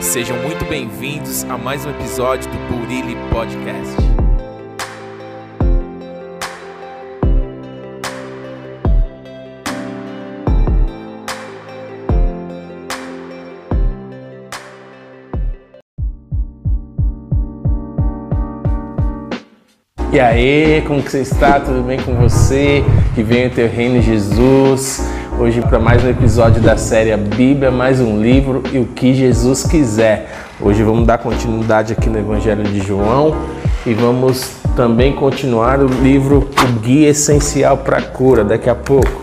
Sejam muito bem-vindos a mais um episódio do Burili Podcast. E aí, como que você está? Tudo bem com você? Que venha o teu reino Jesus. Hoje para mais um episódio da série Bíblia, mais um livro e o que Jesus quiser. Hoje vamos dar continuidade aqui no Evangelho de João e vamos também continuar o livro O Guia Essencial para a Cura daqui a pouco.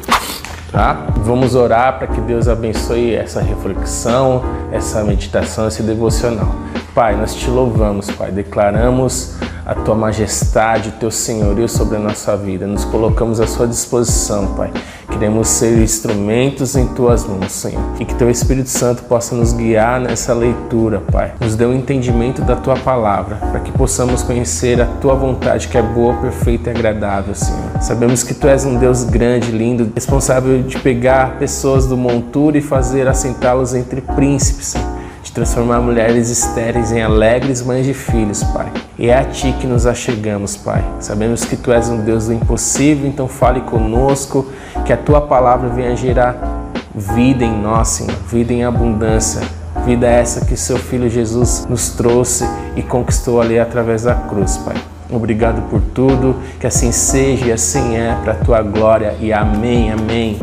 Tá? Vamos orar para que Deus abençoe essa reflexão, essa meditação, esse devocional. Pai, nós te louvamos, Pai, declaramos a tua majestade, o teu senhorio sobre a nossa vida. Nos colocamos à sua disposição, Pai. Queremos ser instrumentos em tuas mãos, Senhor. E que teu Espírito Santo possa nos guiar nessa leitura, Pai. Nos dê o um entendimento da tua palavra, para que possamos conhecer a tua vontade, que é boa, perfeita e agradável, Senhor. Sabemos que tu és um Deus grande, lindo, responsável de pegar pessoas do monturo e fazer assentá-los entre príncipes, Senhor transformar mulheres estéreis em alegres mães de filhos, Pai. E é a Ti que nos achegamos, Pai. Sabemos que Tu és um Deus do impossível, então fale conosco, que a Tua palavra venha gerar vida em nós, Senhor, vida em abundância. Vida essa que Seu Filho Jesus nos trouxe e conquistou ali através da cruz, Pai. Obrigado por tudo, que assim seja e assim é, para a Tua glória e amém, amém.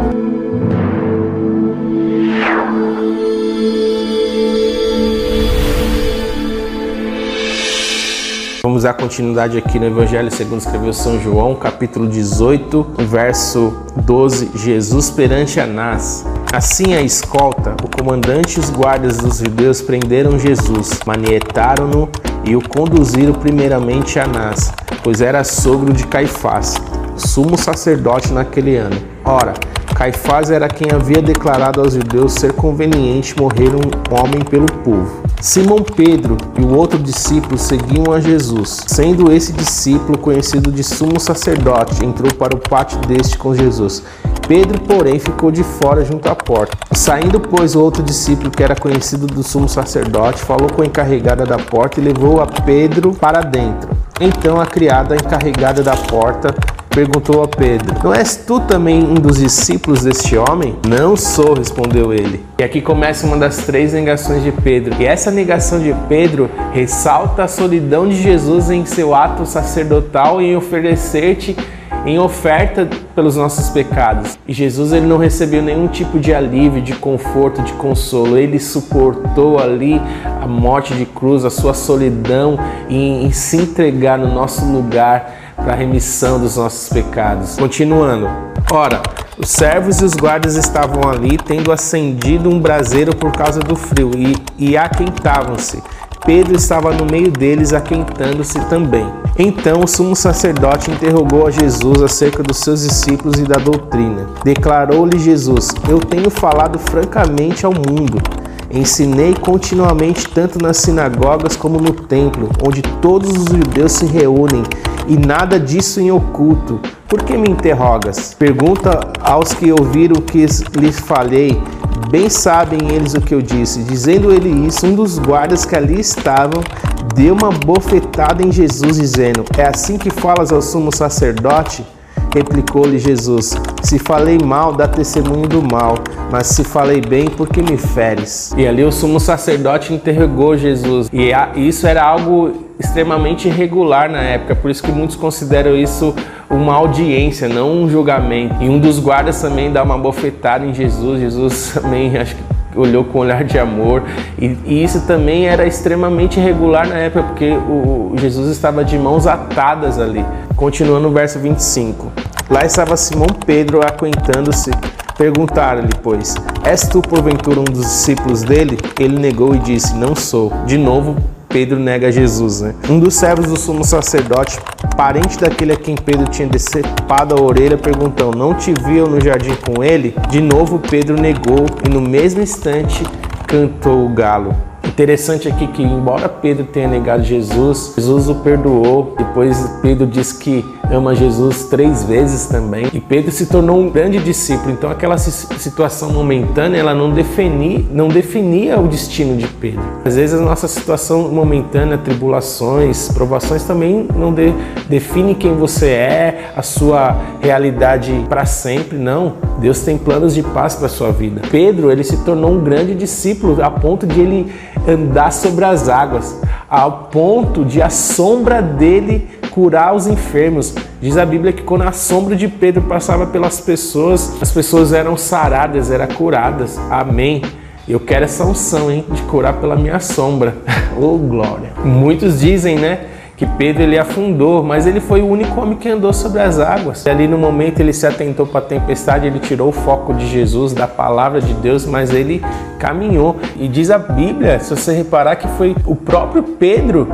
Vamos dar continuidade aqui no Evangelho segundo escreveu São João, capítulo 18, verso 12. Jesus perante Anás. Assim a escolta, o comandante e os guardas dos judeus prenderam Jesus, manietaram-no e o conduziram primeiramente a Anás, pois era sogro de Caifás, sumo sacerdote naquele ano. Ora, Caifás era quem havia declarado aos judeus ser conveniente morrer um homem pelo povo. Simão Pedro e o outro discípulo seguiam a Jesus. Sendo esse discípulo conhecido de sumo sacerdote, entrou para o pátio deste com Jesus. Pedro, porém, ficou de fora junto à porta. Saindo, pois, o outro discípulo, que era conhecido do sumo sacerdote, falou com a encarregada da porta e levou a Pedro para dentro. Então a criada encarregada da porta perguntou a Pedro: Não és tu também um dos discípulos deste homem? Não sou, respondeu ele. E aqui começa uma das três negações de Pedro. E essa negação de Pedro ressalta a solidão de Jesus em seu ato sacerdotal em oferecer-te em oferta pelos nossos pecados. E Jesus ele não recebeu nenhum tipo de alívio, de conforto, de consolo. Ele suportou ali a morte de cruz, a sua solidão em, em se entregar no nosso lugar para a remissão dos nossos pecados. Continuando. Ora, os servos e os guardas estavam ali, tendo acendido um braseiro por causa do frio, e, e aquentavam-se. Pedro estava no meio deles, aquentando-se também. Então o sumo sacerdote interrogou a Jesus acerca dos seus discípulos e da doutrina. Declarou-lhe Jesus: Eu tenho falado francamente ao mundo. Ensinei continuamente tanto nas sinagogas como no templo, onde todos os judeus se reúnem, e nada disso em oculto. Por que me interrogas? Pergunta aos que ouviram o que lhes falei. Bem sabem eles o que eu disse. Dizendo ele isso, um dos guardas que ali estavam deu uma bofetada em Jesus, dizendo: É assim que falas ao sumo sacerdote? Replicou-lhe Jesus: Se falei mal, dá testemunho do mal, mas se falei bem, por que me feres? E ali o sumo sacerdote interrogou Jesus, e isso era algo extremamente irregular na época, por isso que muitos consideram isso uma audiência, não um julgamento. E um dos guardas também dá uma bofetada em Jesus, Jesus também acho que olhou com um olhar de amor. E, e, isso também era extremamente irregular na época, porque o, Jesus estava de mãos atadas ali. Continuando no verso 25. Lá estava Simão Pedro aquentando-se. Perguntaram-lhe, pois, és tu porventura um dos discípulos dele? Ele negou e disse, não sou. De novo, Pedro nega Jesus. Né? Um dos servos do sumo sacerdote, parente daquele a quem Pedro tinha decepado a orelha, perguntou: Não te viu no jardim com ele? De novo Pedro negou e no mesmo instante cantou o galo. Interessante aqui que, embora Pedro tenha negado Jesus, Jesus o perdoou. Depois, Pedro diz que ama Jesus três vezes também. E Pedro se tornou um grande discípulo. Então, aquela situação momentânea, ela não definia, não definia o destino de Pedro. Às vezes, a nossa situação momentânea, tribulações, provações também não de, define quem você é, a sua realidade para sempre. Não. Deus tem planos de paz para sua vida. Pedro, ele se tornou um grande discípulo a ponto de ele andar sobre as águas, ao ponto de a sombra dele curar os enfermos. Diz a Bíblia que quando a sombra de Pedro passava pelas pessoas, as pessoas eram saradas, eram curadas. Amém. Eu quero essa unção, hein, de curar pela minha sombra. oh, glória. Muitos dizem, né, que Pedro ele afundou, mas ele foi o único homem que andou sobre as águas. E ali no momento ele se atentou para a tempestade, ele tirou o foco de Jesus, da palavra de Deus, mas ele caminhou. E diz a Bíblia, se você reparar, que foi o próprio Pedro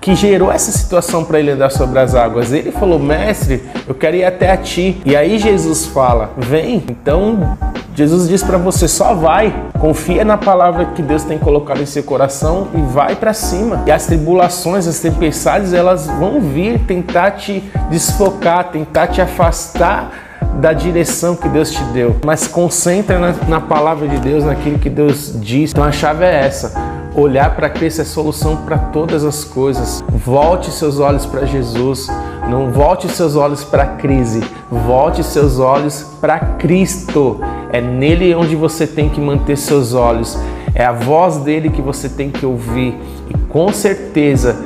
que gerou essa situação para ele andar sobre as águas. Ele falou: Mestre, eu quero ir até a ti. E aí Jesus fala: Vem. Então Jesus diz para você: só vai, confia na palavra que Deus tem colocado em seu coração e vai para cima. E as tribulações, as tempestades, elas vão vir tentar te desfocar, tentar te afastar da direção que Deus te deu. Mas concentra na, na palavra de Deus, naquilo que Deus diz. Então a chave é essa Olhar para Cristo é solução para todas as coisas. Volte seus olhos para Jesus. Não volte seus olhos para a crise. Volte seus olhos para Cristo. É nele onde você tem que manter seus olhos. É a voz dele que você tem que ouvir. E com certeza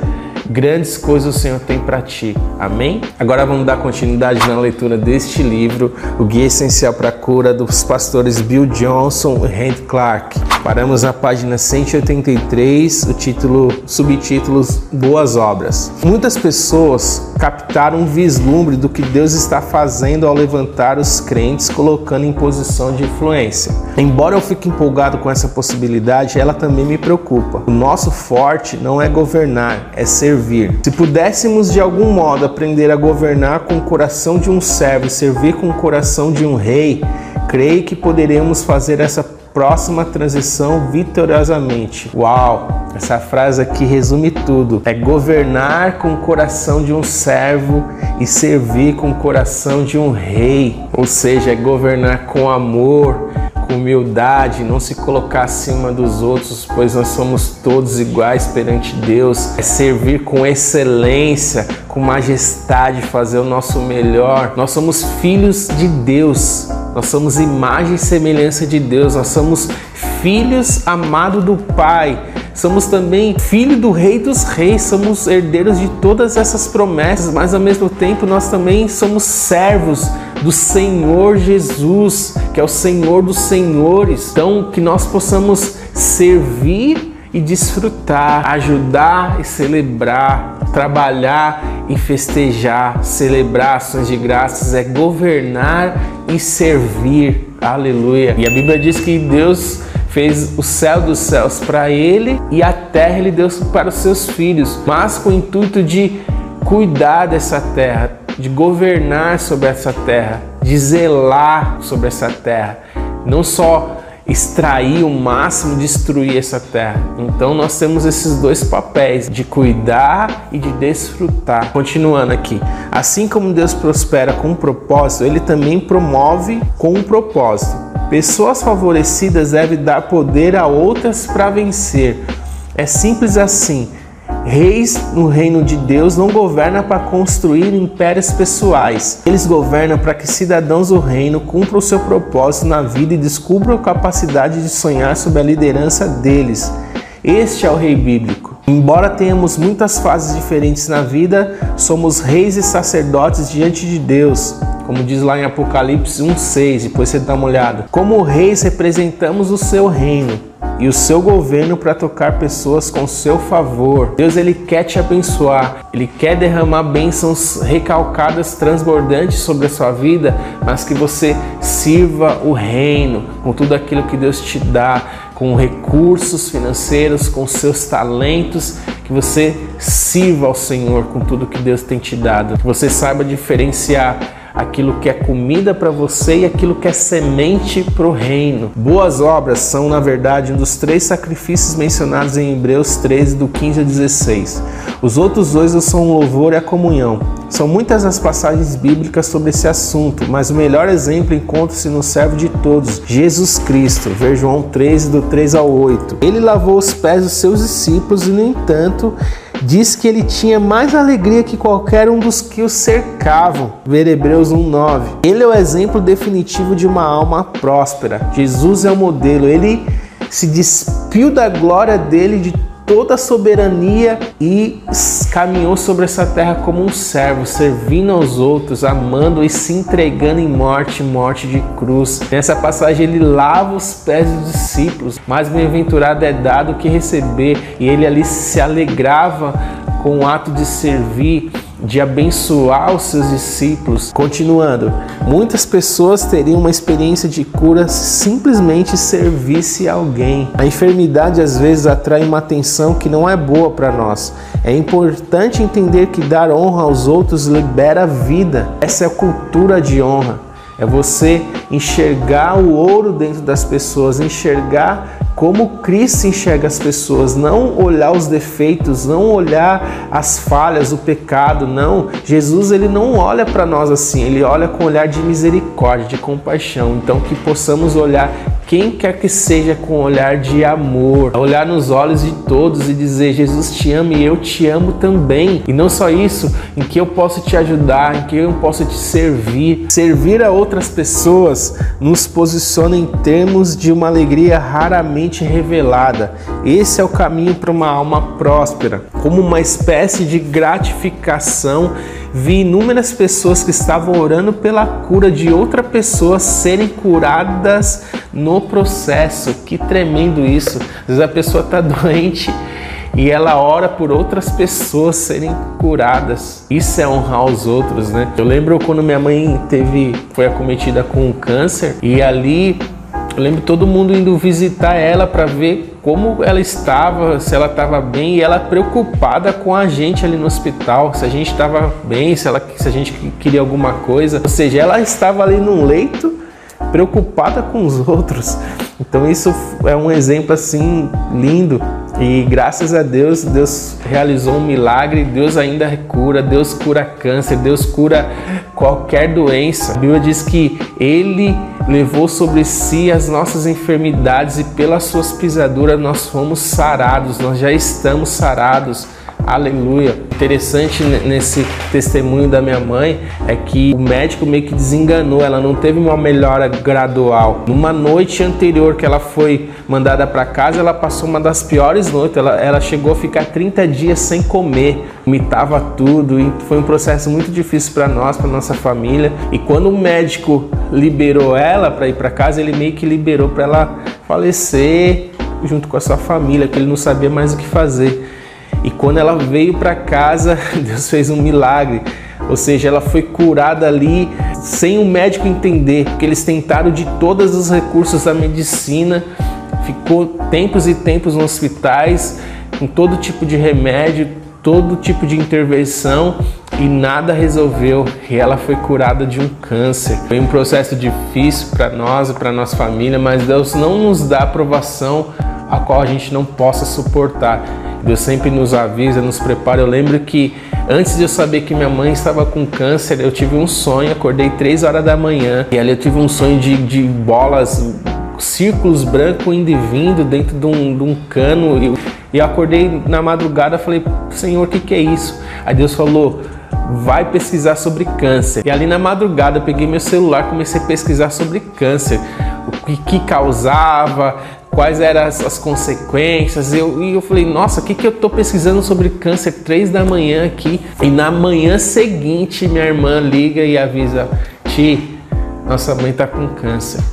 grandes coisas o Senhor tem para ti. Amém? Agora vamos dar continuidade na leitura deste livro, O Guia Essencial para a Cura, dos pastores Bill Johnson e Randy Clark. Paramos na página 183, o título, subtítulos Boas Obras. Muitas pessoas captaram um vislumbre do que Deus está fazendo ao levantar os crentes, colocando em posição de influência. Embora eu fique empolgado com essa possibilidade, ela também me preocupa. O nosso forte não é governar, é servir. Se pudéssemos de algum modo aprender a governar com o coração de um servo e servir com o coração de um rei, creio que poderíamos fazer essa próxima transição vitoriosamente. Uau! Essa frase aqui resume tudo. É governar com o coração de um servo e servir com o coração de um rei. Ou seja, é governar com amor, humildade, não se colocar acima dos outros, pois nós somos todos iguais perante Deus. É servir com excelência, com majestade, fazer o nosso melhor. Nós somos filhos de Deus. Nós somos imagem e semelhança de Deus. Nós somos filhos amados do Pai. Somos também filho do Rei dos Reis, somos herdeiros de todas essas promessas, mas ao mesmo tempo nós também somos servos do Senhor Jesus, que é o Senhor dos Senhores. Então, que nós possamos servir e desfrutar, ajudar e celebrar, trabalhar e festejar, celebrar ações de graças, é governar e servir. Aleluia. E a Bíblia diz que Deus fez o céu dos céus para ele e a terra ele deu para os seus filhos, mas com o intuito de cuidar dessa terra, de governar sobre essa terra, de zelar sobre essa terra, não só extrair o máximo, destruir essa terra. Então nós temos esses dois papéis de cuidar e de desfrutar. Continuando aqui, assim como Deus prospera com um propósito, Ele também promove com um propósito. Pessoas favorecidas devem dar poder a outras para vencer. É simples assim. Reis no reino de Deus não governam para construir impérios pessoais. Eles governam para que cidadãos do reino cumpram o seu propósito na vida e descubram a capacidade de sonhar sob a liderança deles. Este é o rei bíblico. Embora tenhamos muitas fases diferentes na vida, somos reis e sacerdotes diante de Deus, como diz lá em Apocalipse 1:6, depois você dá uma olhada. Como reis representamos o seu reino e o seu governo para tocar pessoas com seu favor. Deus ele quer te abençoar, ele quer derramar bênçãos recalcadas, transbordantes sobre a sua vida, mas que você sirva o reino com tudo aquilo que Deus te dá, com recursos financeiros, com seus talentos, que você sirva ao Senhor com tudo que Deus tem te dado, que você saiba diferenciar aquilo que é comida para você e aquilo que é semente para o reino. Boas obras são, na verdade, um dos três sacrifícios mencionados em Hebreus 13, do 15 a 16. Os outros dois são o louvor e a comunhão. São muitas as passagens bíblicas sobre esse assunto, mas o melhor exemplo encontra-se no servo de todos, Jesus Cristo. Ver João 13, do 3 ao 8. Ele lavou os pés dos seus discípulos e, no entanto, diz que ele tinha mais alegria que qualquer um dos que o cercavam. Ver Hebreus 1:9. Ele é o exemplo definitivo de uma alma próspera. Jesus é o modelo. Ele se despiu da glória dele de toda a soberania e caminhou sobre essa terra como um servo, servindo aos outros, amando e se entregando em morte, morte de cruz. Nessa passagem ele lava os pés dos discípulos, mais bem-aventurado é dado que receber, e ele ali se alegrava com o ato de servir de abençoar os seus discípulos. Continuando, muitas pessoas teriam uma experiência de cura se simplesmente servisse alguém. A enfermidade às vezes atrai uma atenção que não é boa para nós. É importante entender que dar honra aos outros libera vida. Essa é a cultura de honra. É você enxergar o ouro dentro das pessoas, enxergar como Cristo enxerga as pessoas, não olhar os defeitos, não olhar as falhas, o pecado, não. Jesus ele não olha para nós assim, ele olha com olhar de misericórdia, de compaixão. Então que possamos olhar quem quer que seja com olhar de amor, olhar nos olhos de todos e dizer: Jesus te ama e eu te amo também. E não só isso, em que eu posso te ajudar, em que eu posso te servir. Servir a outras pessoas nos posiciona em termos de uma alegria raramente revelada. Esse é o caminho para uma alma próspera, como uma espécie de gratificação vi inúmeras pessoas que estavam orando pela cura de outra pessoa serem curadas no processo. Que tremendo isso! Às vezes a pessoa está doente e ela ora por outras pessoas serem curadas. Isso é honrar os outros, né? Eu lembro quando minha mãe teve foi acometida com câncer e ali eu lembro todo mundo indo visitar ela para ver como ela estava, se ela estava bem, e ela preocupada com a gente ali no hospital, se a gente estava bem, se, ela, se a gente queria alguma coisa. Ou seja, ela estava ali num leito preocupada com os outros. Então isso é um exemplo assim lindo e graças a Deus, Deus realizou um milagre, Deus ainda cura, Deus cura câncer, Deus cura qualquer doença. A Bíblia diz que ele levou sobre si as nossas enfermidades e pelas suas pisaduras nós fomos sarados, nós já estamos sarados. Aleluia. Interessante nesse testemunho da minha mãe é que o médico meio que desenganou, ela não teve uma melhora gradual. Numa noite anterior que ela foi mandada para casa, ela passou uma das piores noites. Ela, ela chegou a ficar 30 dias sem comer, vomitava tudo e foi um processo muito difícil para nós, para nossa família. E quando o médico liberou ela para ir para casa, ele meio que liberou para ela falecer junto com a sua família, que ele não sabia mais o que fazer. E quando ela veio para casa, Deus fez um milagre. Ou seja, ela foi curada ali sem o médico entender, porque eles tentaram de todos os recursos da medicina, ficou tempos e tempos nos hospitais, com todo tipo de remédio, todo tipo de intervenção e nada resolveu. E ela foi curada de um câncer. Foi um processo difícil para nós e para nossa família, mas Deus não nos dá aprovação a qual a gente não possa suportar. Deus sempre nos avisa, nos prepara. Eu lembro que antes de eu saber que minha mãe estava com câncer, eu tive um sonho, acordei 3 horas da manhã e ali eu tive um sonho de, de bolas, círculos brancos indo e vindo dentro de um, de um cano. E, eu acordei na madrugada falei, Senhor, o que, que é isso? Aí Deus falou, vai pesquisar sobre câncer. E ali na madrugada eu peguei meu celular, comecei a pesquisar sobre câncer, o que causava, quais eram as, as consequências. Eu, e eu falei, nossa, o que, que eu estou pesquisando sobre câncer três da manhã aqui? E na manhã seguinte, minha irmã liga e avisa, Ti, nossa mãe está com câncer.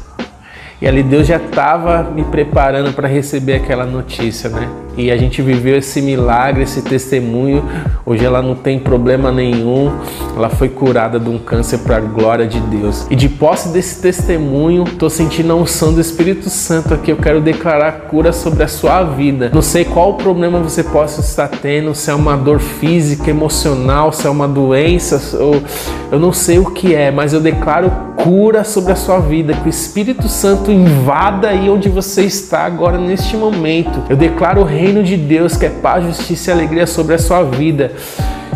E ali Deus já estava me preparando para receber aquela notícia, né? E a gente viveu esse milagre, esse testemunho. Hoje ela não tem problema nenhum, ela foi curada de um câncer para a glória de Deus. E de posse desse testemunho, estou sentindo a unção do Espírito Santo aqui. Eu quero declarar cura sobre a sua vida. Não sei qual problema você possa estar tendo, se é uma dor física, emocional, se é uma doença, ou eu não sei o que é, mas eu declaro cura sobre a sua vida, que o Espírito Santo invada aí onde você está agora neste momento. Eu declaro o reino de Deus, que é paz, justiça e alegria sobre a sua vida.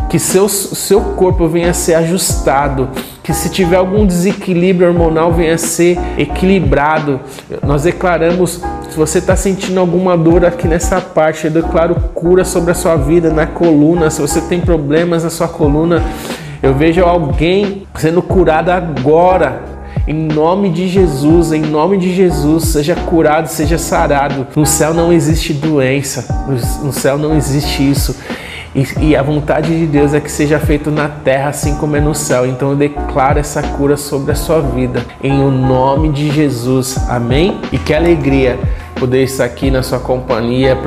Que seu, seu corpo venha a ser ajustado, que se tiver algum desequilíbrio hormonal venha a ser equilibrado. Nós declaramos, se você está sentindo alguma dor aqui nessa parte, eu declaro cura sobre a sua vida, na coluna. Se você tem problemas na sua coluna, eu vejo alguém sendo curado agora. Em nome de Jesus, em nome de Jesus, seja curado, seja sarado. No céu não existe doença, no céu não existe isso. E, a vontade de Deus é que seja feito na terra assim como é no céu. Então eu declaro essa cura sobre a sua vida, em o nome de Jesus. Amém? E que alegria poder estar aqui na sua companhia,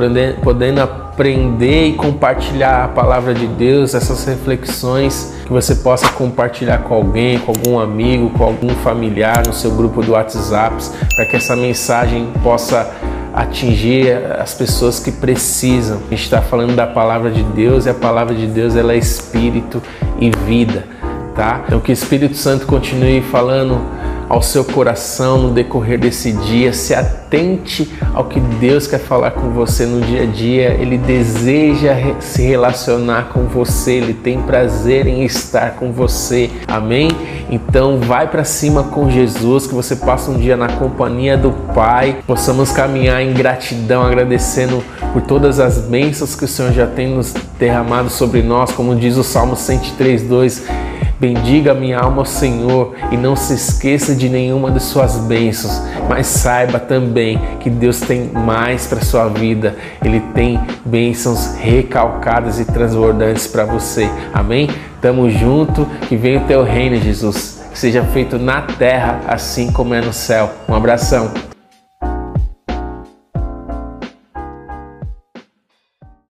podendo aprender e compartilhar a palavra de Deus, essas reflexões você possa compartilhar com alguém, com algum amigo, com algum familiar no seu grupo do WhatsApp, para que essa mensagem possa atingir as pessoas que precisam. A gente está falando da palavra de Deus e a palavra de Deus ela é espírito e vida, tá? Então que o Espírito Santo continue falando ao seu coração no decorrer desse dia, se atente ao que Deus quer falar com você no dia a dia. Ele deseja se relacionar com você, ele tem prazer em estar com você. Amém? Então vai para cima com Jesus, que você passe um dia na companhia do Pai, possamos caminhar em gratidão, agradecendo por todas as bênçãos que o Senhor já tem nos derramado sobre nós, como diz o Salmo 103:2 Bendiga minha alma ao Senhor e não se esqueça de nenhuma de suas bênçãos, mas saiba também que Deus tem mais para sua vida. Ele tem bênçãos recalcadas e transbordantes para você. Amém? Tamo junto, que venha o teu reino, Jesus. Que seja feito na terra assim como é no céu. Um abração.